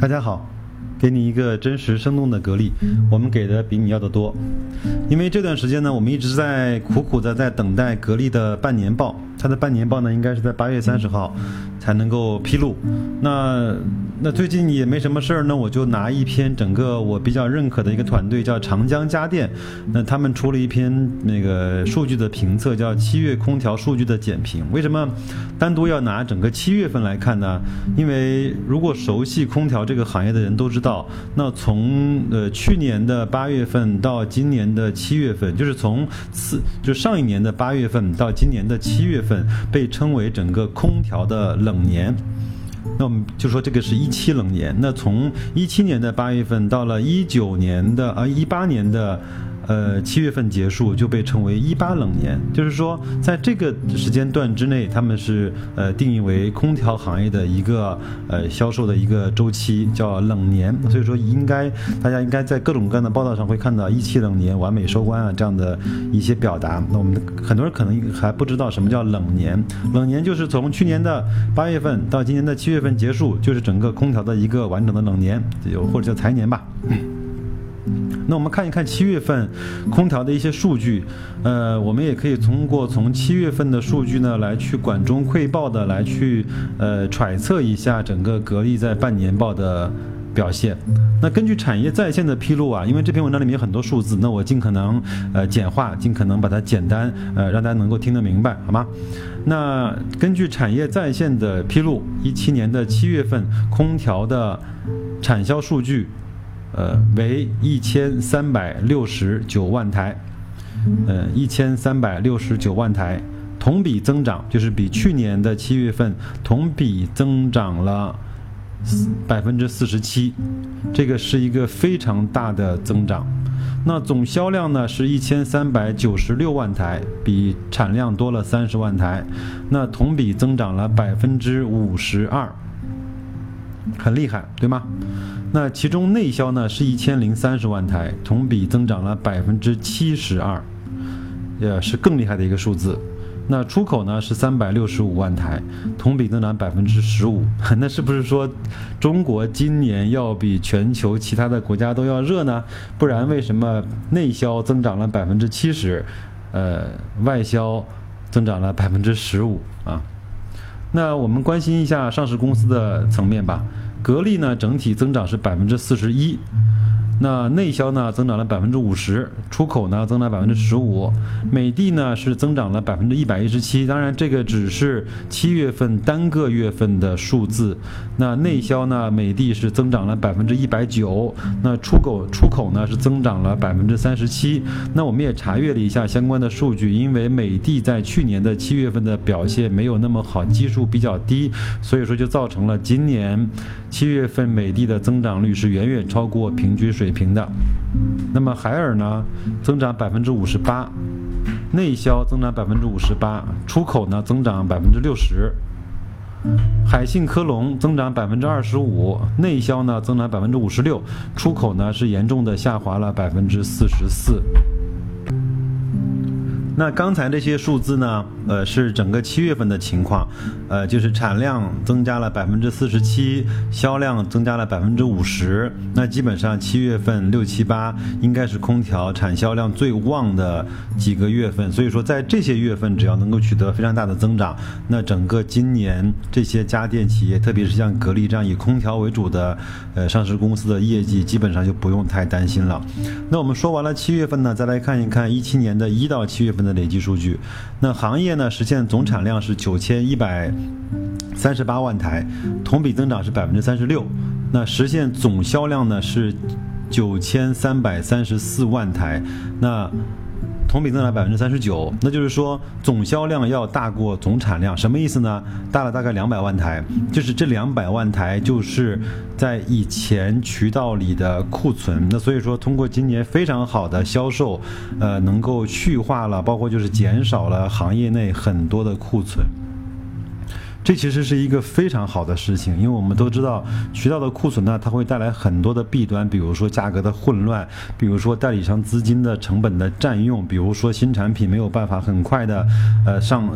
大家好，给你一个真实生动的格力，我们给的比你要的多。因为这段时间呢，我们一直在苦苦的在等待格力的半年报，它的半年报呢，应该是在八月三十号才能够披露。那那最近也没什么事儿，那我就拿一篇整个我比较认可的一个团队叫长江家电，那他们出了一篇那个数据的评测，叫七月空调数据的简评。为什么单独要拿整个七月份来看呢？因为如果熟悉空调这个行业的人都知道，那从呃去年的八月份到今年的七月份，就是从四就上一年的八月份到今年的七月份，被称为整个空调的冷年。那我们就说这个是一七冷年。那从一七年的八月份到了一九年的呃一八年的。呃，七月份结束就被称为一八冷年，就是说，在这个时间段之内，他们是呃定义为空调行业的一个呃销售的一个周期，叫冷年。所以说，应该大家应该在各种各样的报道上会看到一七冷年完美收官啊这样的一些表达。那我们很多人可能还不知道什么叫冷年，冷年就是从去年的八月份到今年的七月份结束，就是整个空调的一个完整的冷年，有或者叫财年吧。那我们看一看七月份空调的一些数据，呃，我们也可以通过从七月份的数据呢来去管中窥豹的来去呃揣测一下整个格力在半年报的表现。那根据产业在线的披露啊，因为这篇文章里面有很多数字，那我尽可能呃简化，尽可能把它简单呃让大家能够听得明白，好吗？那根据产业在线的披露，一七年的七月份空调的产销数据。呃，为一千三百六十九万台，呃，一千三百六十九万台，同比增长就是比去年的七月份同比增长了百分之四十七，这个是一个非常大的增长。那总销量呢是一千三百九十六万台，比产量多了三十万台，那同比增长了百分之五十二，很厉害，对吗？那其中内销呢是一千零三十万台，同比增长了百分之七十二，也是更厉害的一个数字。那出口呢是三百六十五万台，同比增长百分之十五。那是不是说中国今年要比全球其他的国家都要热呢？不然为什么内销增长了百分之七十，呃，外销增长了百分之十五啊？那我们关心一下上市公司的层面吧。格力呢，整体增长是百分之四十一。那内销呢增长了百分之五十，出口呢增长百分之十五，美的呢是增长了百分之一百一十七。当然，这个只是七月份单个月份的数字。那内销呢，美的是增长了百分之一百九，那出口出口呢是增长了百分之三十七。那我们也查阅了一下相关的数据，因为美的在去年的七月份的表现没有那么好，基数比较低，所以说就造成了今年七月份美的的增长率是远远超过平均水。平的，那么海尔呢，增长百分之五十八，内销增长百分之五十八，出口呢增长百分之六十，海信科龙增长百分之二十五，内销呢增长百分之五十六，出口呢是严重的下滑了百分之四十四。那刚才这些数字呢？呃，是整个七月份的情况，呃，就是产量增加了百分之四十七，销量增加了百分之五十。那基本上七月份六七八应该是空调产销量最旺的几个月份。所以说，在这些月份只要能够取得非常大的增长，那整个今年这些家电企业，特别是像格力这样以空调为主的呃上市公司的业绩，基本上就不用太担心了。那我们说完了七月份呢，再来看一看一七年的一到七月份。的累计数据，那行业呢实现总产量是九千一百三十八万台，同比增长是百分之三十六。那实现总销量呢是九千三百三十四万台，那。同比增长百分之三十九，那就是说总销量要大过总产量，什么意思呢？大了大概两百万台，就是这两百万台就是在以前渠道里的库存。那所以说，通过今年非常好的销售，呃，能够去化了，包括就是减少了行业内很多的库存。这其实是一个非常好的事情，因为我们都知道渠道的库存呢，它会带来很多的弊端，比如说价格的混乱，比如说代理商资金的成本的占用，比如说新产品没有办法很快的呃上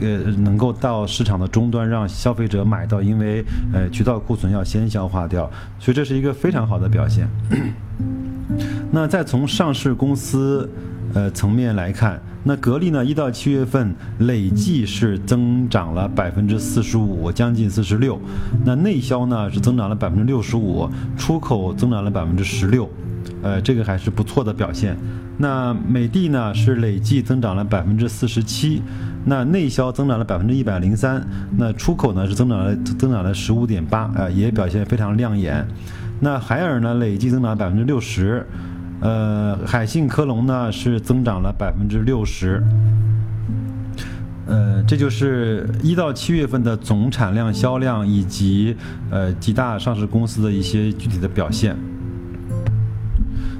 呃能够到市场的终端让消费者买到，因为呃渠道库存要先消化掉，所以这是一个非常好的表现。那再从上市公司呃层面来看，那格力呢，一到七月份累计是增长了百分之四十五，将近四十六。那内销呢是增长了百分之六十五，出口增长了百分之十六，呃，这个还是不错的表现。那美的呢是累计增长了百分之四十七，那内销增长了百分之一百零三，那出口呢是增长了增长了十五点八，呃，也表现非常亮眼。那海尔呢累计增长百分之六十。呃，海信科龙呢是增长了百分之六十，呃，这就是一到七月份的总产量、销量以及呃几大上市公司的一些具体的表现。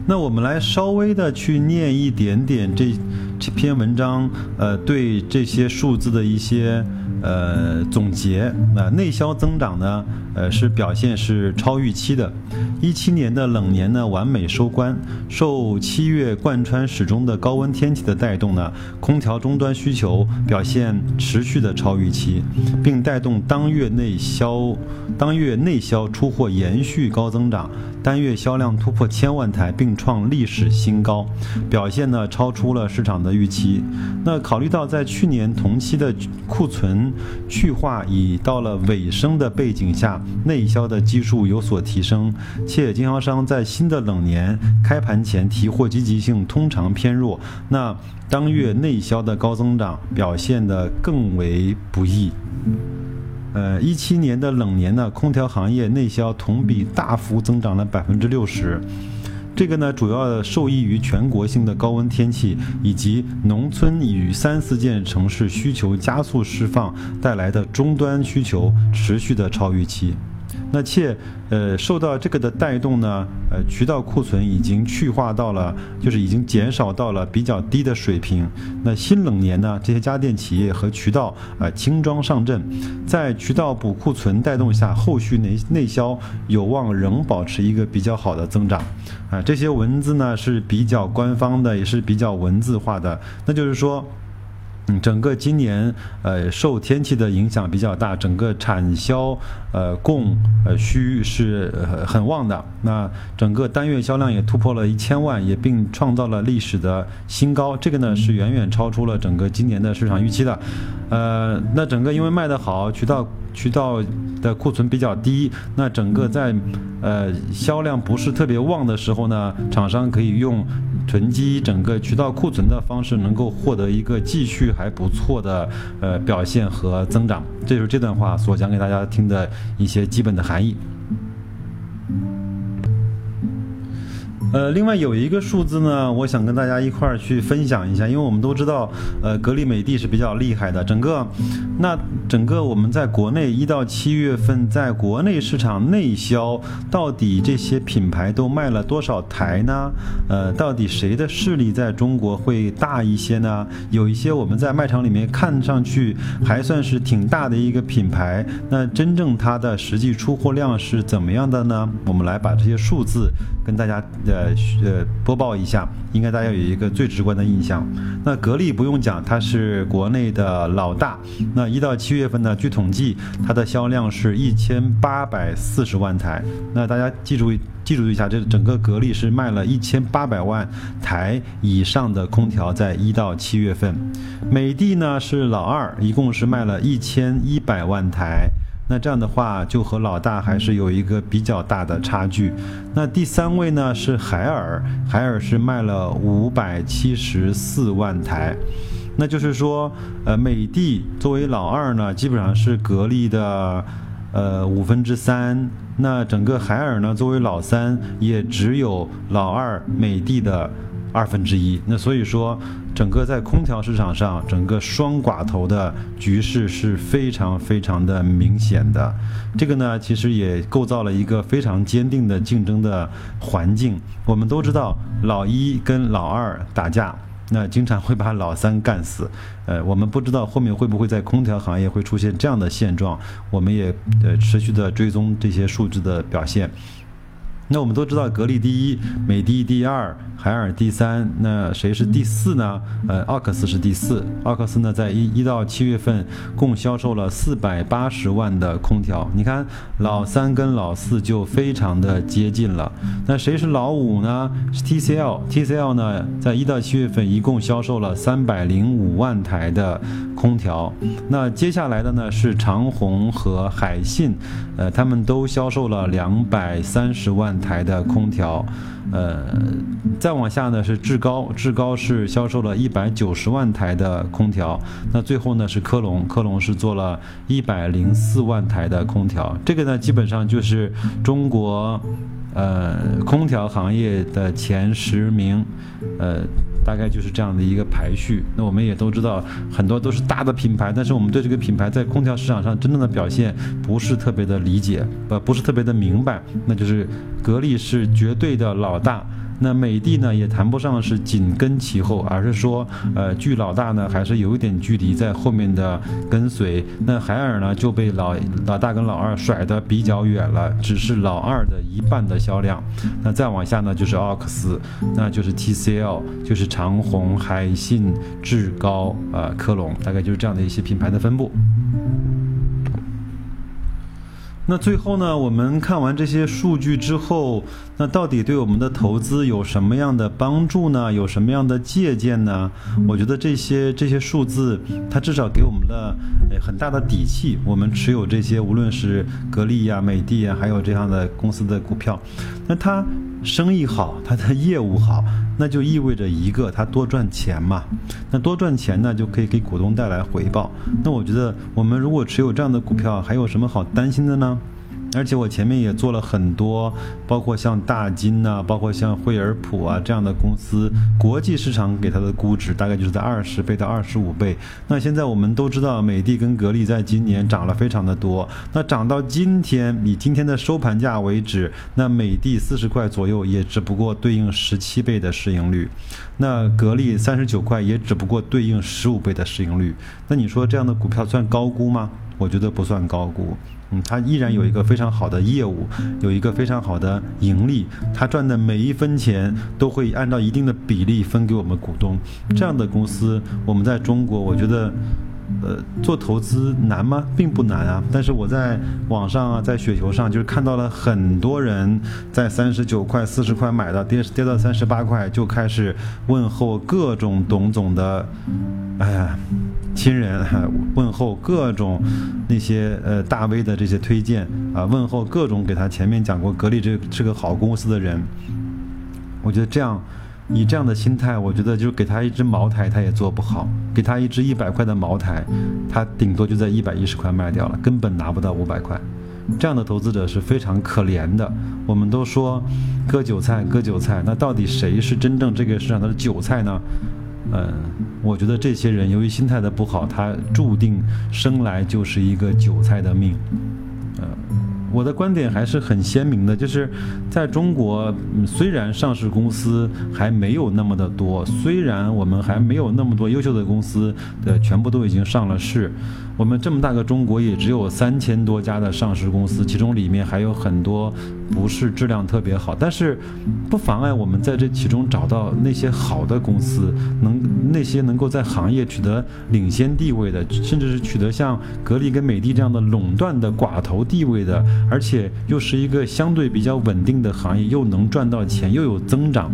那我们来稍微的去念一点点这这篇文章，呃，对这些数字的一些。呃，总结，那内销增长呢，呃，是表现是超预期的。一七年的冷年呢，完美收官，受七月贯穿始终的高温天气的带动呢，空调终端需求表现持续的超预期，并带动当月内销，当月内销出货延续高增长。单月销量突破千万台，并创历史新高，表现呢超出了市场的预期。那考虑到在去年同期的库存去化已到了尾声的背景下，内销的基数有所提升，且经销商在新的冷年开盘前提货积极性通常偏弱，那当月内销的高增长表现得更为不易。呃，一七年的冷年呢，空调行业内销同比大幅增长了百分之六十，这个呢主要受益于全国性的高温天气以及农村与三四线城市需求加速释放带来的终端需求持续的超预期。那且，呃，受到这个的带动呢，呃，渠道库存已经去化到了，就是已经减少到了比较低的水平。那新冷年呢，这些家电企业和渠道啊轻装上阵，在渠道补库存带动下，后续内内销有望仍保持一个比较好的增长。啊，这些文字呢是比较官方的，也是比较文字化的，那就是说。整个今年，呃，受天气的影响比较大，整个产销，呃，供，呃，需是很旺的。那整个单月销量也突破了一千万，也并创造了历史的新高。这个呢是远远超出了整个今年的市场预期的。呃，那整个因为卖得好，渠道。渠道的库存比较低，那整个在呃销量不是特别旺的时候呢，厂商可以用囤积整个渠道库存的方式，能够获得一个继续还不错的呃表现和增长。这就是这段话所讲给大家听的一些基本的含义。呃，另外有一个数字呢，我想跟大家一块儿去分享一下，因为我们都知道，呃，格力美的是比较厉害的。整个，那整个我们在国内一到七月份，在国内市场内销，到底这些品牌都卖了多少台呢？呃，到底谁的势力在中国会大一些呢？有一些我们在卖场里面看上去还算是挺大的一个品牌，那真正它的实际出货量是怎么样的呢？我们来把这些数字跟大家的。呃呃，播报一下，应该大家有一个最直观的印象。那格力不用讲，它是国内的老大。那一到七月份呢，据统计，它的销量是一千八百四十万台。那大家记住记住一下，这整个格力是卖了一千八百万台以上的空调，在一到七月份。美的呢是老二，一共是卖了一千一百万台。那这样的话，就和老大还是有一个比较大的差距。那第三位呢是海尔，海尔是卖了五百七十四万台。那就是说，呃，美的作为老二呢，基本上是格力的呃五分之三。那整个海尔呢，作为老三，也只有老二美的的。二分之一，那所以说，整个在空调市场上，整个双寡头的局势是非常非常的明显的。这个呢，其实也构造了一个非常坚定的竞争的环境。我们都知道，老一跟老二打架，那经常会把老三干死。呃，我们不知道后面会不会在空调行业会出现这样的现状，我们也呃持续的追踪这些数据的表现。那我们都知道，格力第一，美的第二，海尔第三，那谁是第四呢？呃，奥克斯是第四。奥克斯呢，在一一到七月份共销售了四百八十万的空调。你看，老三跟老四就非常的接近了。那谁是老五呢？是 TCL。TCL 呢，在一到七月份一共销售了三百零五万台的空调。那接下来的呢是长虹和海信，呃，他们都销售了两百三十万。台的空调，呃，再往下呢是志高，志高是销售了一百九十万台的空调，那最后呢是科龙，科龙是做了一百零四万台的空调，这个呢基本上就是中国，呃，空调行业的前十名，呃。大概就是这样的一个排序。那我们也都知道，很多都是大的品牌，但是我们对这个品牌在空调市场上真正的表现不是特别的理解，呃，不是特别的明白。那就是格力是绝对的老大。那美的呢，也谈不上是紧跟其后，而是说，呃，距老大呢还是有一点距离在后面的跟随。那海尔呢就被老老大跟老二甩得比较远了，只是老二的一半的销量。那再往下呢就是奥克斯，那就是 TCL，就是长虹、海信、志高、呃科龙，大概就是这样的一些品牌的分布。那最后呢，我们看完这些数据之后，那到底对我们的投资有什么样的帮助呢？有什么样的借鉴呢？我觉得这些这些数字，它至少给我们了很大的底气。我们持有这些，无论是格力呀、美的呀，还有这样的公司的股票，那它生意好，他的业务好，那就意味着一个，他多赚钱嘛。那多赚钱呢，就可以给股东带来回报。那我觉得，我们如果持有这样的股票，还有什么好担心的呢？而且我前面也做了很多，包括像大金呐，包括像惠而浦啊这样的公司，国际市场给它的估值大概就是在二十倍到二十五倍。那现在我们都知道，美的跟格力在今年涨了非常的多。那涨到今天，以今天的收盘价为止，那美的四十块左右，也只不过对应十七倍的市盈率；那格力三十九块，也只不过对应十五倍的市盈率。那你说这样的股票算高估吗？我觉得不算高估。嗯，它依然有一个非常好的业务，有一个非常好的盈利，它赚的每一分钱都会按照一定的比例分给我们股东。这样的公司，我们在中国，我觉得，呃，做投资难吗？并不难啊。但是我在网上啊，在雪球上，就是看到了很多人在三十九块、四十块买的，跌跌到三十八块就开始问候各种董总的，哎呀。亲人问候各种那些呃大 V 的这些推荐啊，问候各种给他前面讲过格力这是个好公司的人。我觉得这样以这样的心态，我觉得就是给他一支茅台他也做不好，给他一支一百块的茅台，他顶多就在一百一十块卖掉了，根本拿不到五百块。这样的投资者是非常可怜的。我们都说割韭菜割韭菜，那到底谁是真正这个市场的韭菜呢？嗯，我觉得这些人由于心态的不好，他注定生来就是一个韭菜的命。呃，我的观点还是很鲜明的，就是在中国，虽然上市公司还没有那么的多，虽然我们还没有那么多优秀的公司的全部都已经上了市。我们这么大个中国，也只有三千多家的上市公司，其中里面还有很多不是质量特别好，但是不妨碍我们在这其中找到那些好的公司，能那些能够在行业取得领先地位的，甚至是取得像格力跟美的这样的垄断的寡头地位的，而且又是一个相对比较稳定的行业，又能赚到钱，又有增长。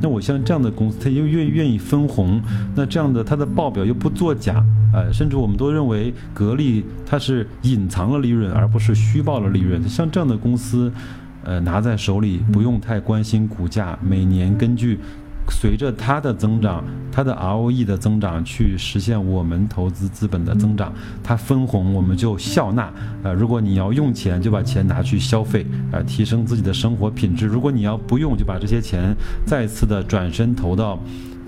那我像这样的公司，他又愿愿意分红，那这样的他的报表又不作假，呃，甚至我们都认为格力它是隐藏了利润，而不是虚报了利润。像这样的公司，呃，拿在手里不用太关心股价，每年根据。随着它的增长，它的 ROE 的增长，去实现我们投资资本的增长。它分红，我们就笑纳。呃，如果你要用钱，就把钱拿去消费，呃，提升自己的生活品质。如果你要不用，就把这些钱再次的转身投到，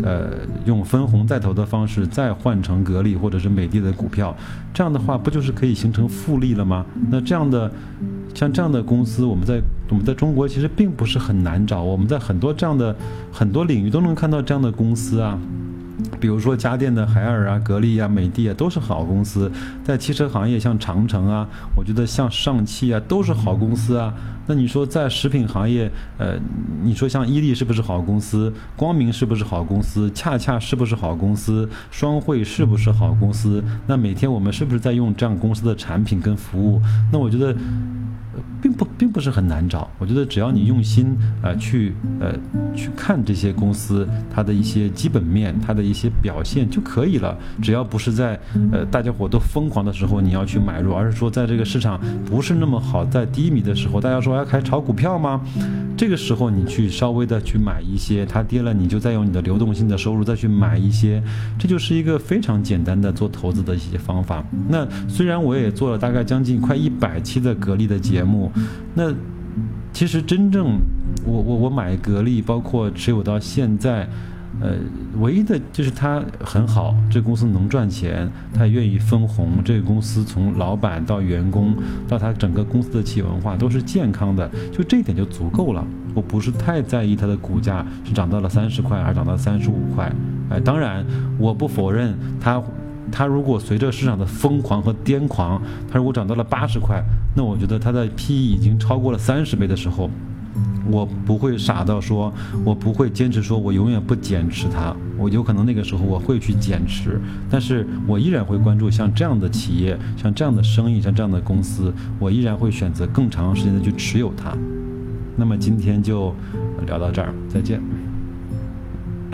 呃，用分红再投的方式再换成格力或者是美的的股票。这样的话，不就是可以形成复利了吗？那这样的。像这样的公司，我们在我们在中国其实并不是很难找。我们在很多这样的很多领域都能看到这样的公司啊。比如说家电的海尔啊、格力啊、美的啊，都是好公司。在汽车行业，像长城啊，我觉得像上汽啊，都是好公司啊。那你说在食品行业，呃，你说像伊利是不是好公司？光明是不是好公司？恰恰是不是好公司？双汇是不是好公司？那每天我们是不是在用这样公司的产品跟服务？那我觉得。并不并不是很难找，我觉得只要你用心呃去呃去看这些公司它的一些基本面，它的一些表现就可以了。只要不是在呃大家伙都疯狂的时候你要去买入，而是说在这个市场不是那么好，在低迷的时候，大家说要开炒股票吗？这个时候你去稍微的去买一些，它跌了你就再用你的流动性的收入再去买一些，这就是一个非常简单的做投资的一些方法。那虽然我也做了大概将近快一百期的格力的节目。那其实真正我我我买格力，包括持有到现在，呃，唯一的就是它很好，这个公司能赚钱，它愿意分红，这个公司从老板到员工到它整个公司的企业文化都是健康的，就这一点就足够了。我不是太在意它的股价是涨到了三十块，还是涨到三十五块。哎，当然我不否认它。它如果随着市场的疯狂和癫狂，它如果涨到了八十块，那我觉得它的 P E 已经超过了三十倍的时候，我不会傻到说，我不会坚持说我永远不减持它。我有可能那个时候我会去减持，但是我依然会关注像这样的企业、像这样的生意、像这样的公司，我依然会选择更长时间的去持有它。那么今天就聊到这儿，再见。